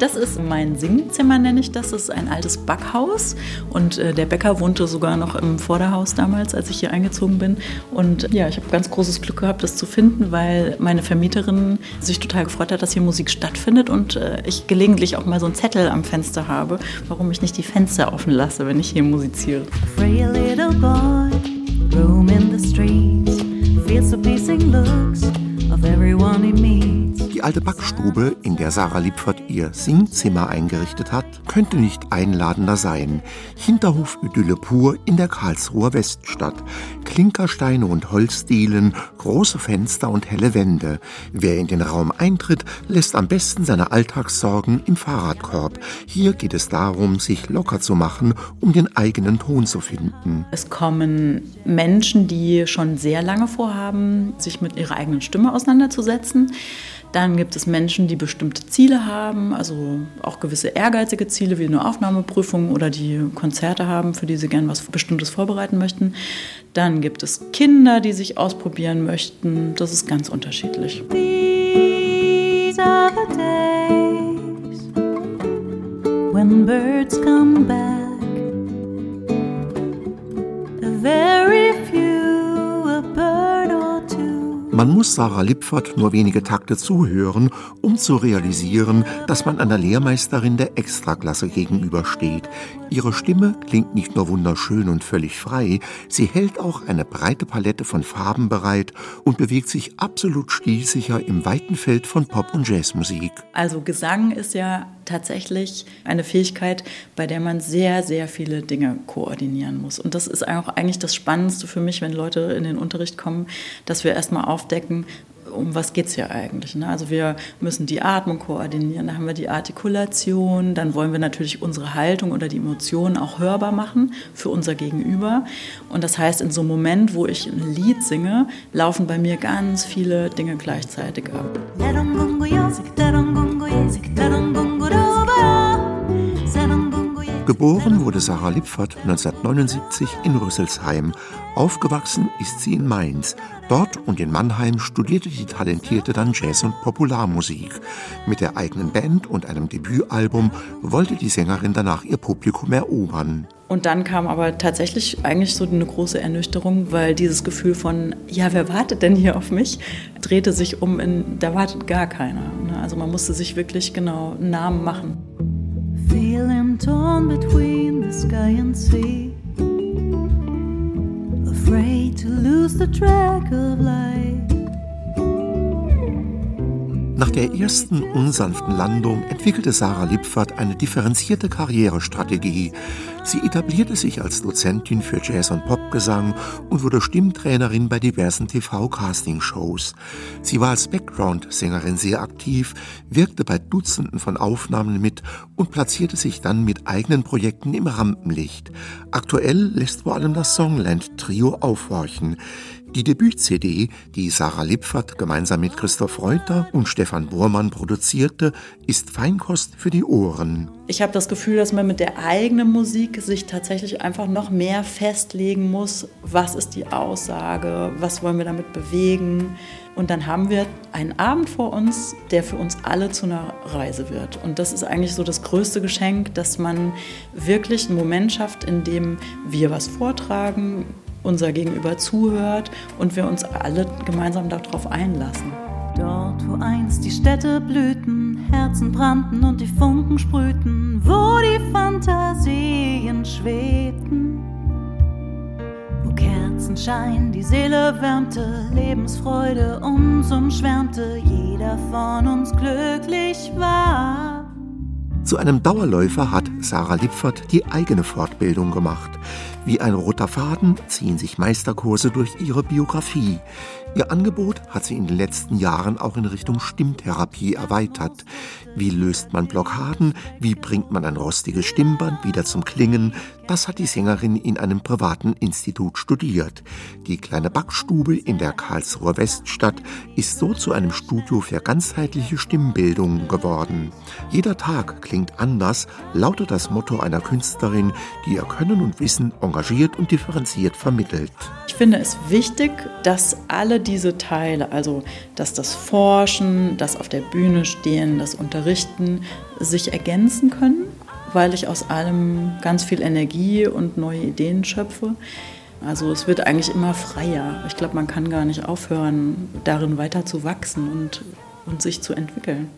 Das ist mein Singzimmer, nenne ich das. Das ist ein altes Backhaus und äh, der Bäcker wohnte sogar noch im Vorderhaus damals, als ich hier eingezogen bin. Und ja, ich habe ganz großes Glück gehabt, das zu finden, weil meine Vermieterin sich total gefreut hat, dass hier Musik stattfindet und äh, ich gelegentlich auch mal so einen Zettel am Fenster habe, warum ich nicht die Fenster offen lasse, wenn ich hier musiziere. Free little boy, roam in the streets, feels so pleasing looks of everyone he meets. Die alte Backstube, in der Sarah Liebfert ihr Singzimmer eingerichtet hat, könnte nicht einladender sein. Hinterhof-Idylle pur in der Karlsruher Weststadt. Klinkersteine und Holzdielen, große Fenster und helle Wände. Wer in den Raum eintritt, lässt am besten seine Alltagssorgen im Fahrradkorb. Hier geht es darum, sich locker zu machen, um den eigenen Ton zu finden. Es kommen Menschen, die schon sehr lange vorhaben, sich mit ihrer eigenen Stimme auseinanderzusetzen. Dann gibt es Menschen, die bestimmte Ziele haben, also auch gewisse ehrgeizige Ziele wie eine Aufnahmeprüfung oder die Konzerte haben, für die sie gern was Bestimmtes vorbereiten möchten. Dann gibt es Kinder, die sich ausprobieren möchten. Das ist ganz unterschiedlich. These are the days when birds come back. Man muss Sarah Lipfert nur wenige Takte zuhören, um zu realisieren, dass man einer Lehrmeisterin der Extraklasse gegenübersteht. Ihre Stimme klingt nicht nur wunderschön und völlig frei, sie hält auch eine breite Palette von Farben bereit und bewegt sich absolut stilsicher im weiten Feld von Pop- und Jazzmusik. Also Gesang ist ja tatsächlich eine Fähigkeit, bei der man sehr, sehr viele Dinge koordinieren muss. Und das ist auch eigentlich das Spannendste für mich, wenn Leute in den Unterricht kommen, dass wir erstmal aufdecken, um was geht es hier eigentlich? Ne? Also wir müssen die Atmung koordinieren, dann haben wir die Artikulation, dann wollen wir natürlich unsere Haltung oder die Emotionen auch hörbar machen für unser Gegenüber. Und das heißt, in so einem Moment, wo ich ein Lied singe, laufen bei mir ganz viele Dinge gleichzeitig ab. Geboren wurde Sarah Lipfert 1979 in Rüsselsheim. Aufgewachsen ist sie in Mainz. Dort und in Mannheim studierte die Talentierte dann Jazz und Popularmusik. Mit der eigenen Band und einem Debütalbum wollte die Sängerin danach ihr Publikum erobern. Und dann kam aber tatsächlich eigentlich so eine große Ernüchterung, weil dieses Gefühl von, ja, wer wartet denn hier auf mich, drehte sich um in, da wartet gar keiner. Ne? Also man musste sich wirklich genau einen Namen machen. Feeling torn between the sky and sea. Afraid to lose the track of life. Nach der ersten unsanften Landung entwickelte Sarah Lipfert eine differenzierte Karrierestrategie. Sie etablierte sich als Dozentin für Jazz- und Popgesang und wurde Stimmtrainerin bei diversen TV-Castingshows. Sie war als Background-Sängerin sehr aktiv, wirkte bei Dutzenden von Aufnahmen mit und platzierte sich dann mit eigenen Projekten im Rampenlicht. Aktuell lässt vor allem das Songland-Trio aufhorchen. Die Debüt-CD, die Sarah Lipfert gemeinsam mit Christoph Reuter und Stefan Burmann produzierte, ist Feinkost für die Ohren. Ich habe das Gefühl, dass man mit der eigenen Musik sich tatsächlich einfach noch mehr festlegen muss. Was ist die Aussage? Was wollen wir damit bewegen? Und dann haben wir einen Abend vor uns, der für uns alle zu einer Reise wird. Und das ist eigentlich so das größte Geschenk, dass man wirklich einen Moment schafft, in dem wir was vortragen, unser Gegenüber zuhört und wir uns alle gemeinsam darauf einlassen. Dort, wo einst die Städte blühten, Herzen brannten und die Funken sprühten, wo die Fantasien schwebten, wo Kerzenschein die Seele wärmte, Lebensfreude uns umschwärmte, jeder von uns glücklich war. Zu einem Dauerläufer hat Sarah Lipfert die eigene Fortbildung gemacht. Wie ein roter Faden ziehen sich Meisterkurse durch ihre Biografie. Ihr Angebot hat sie in den letzten Jahren auch in Richtung Stimmtherapie erweitert. Wie löst man Blockaden? Wie bringt man ein rostiges Stimmband wieder zum Klingen? Das hat die Sängerin in einem privaten Institut studiert. Die kleine Backstube in der Karlsruher Weststadt ist so zu einem Studio für ganzheitliche Stimmbildung geworden. Jeder Tag klingt anders, lautet das Motto einer Künstlerin, die ihr Können und Wissen engagiert und differenziert vermittelt. Ich finde es wichtig, dass alle diese Teile, also dass das Forschen, das auf der Bühne stehen, das Unterrichten, sich ergänzen können weil ich aus allem ganz viel Energie und neue Ideen schöpfe. Also es wird eigentlich immer freier. Ich glaube, man kann gar nicht aufhören, darin weiter zu wachsen und, und sich zu entwickeln.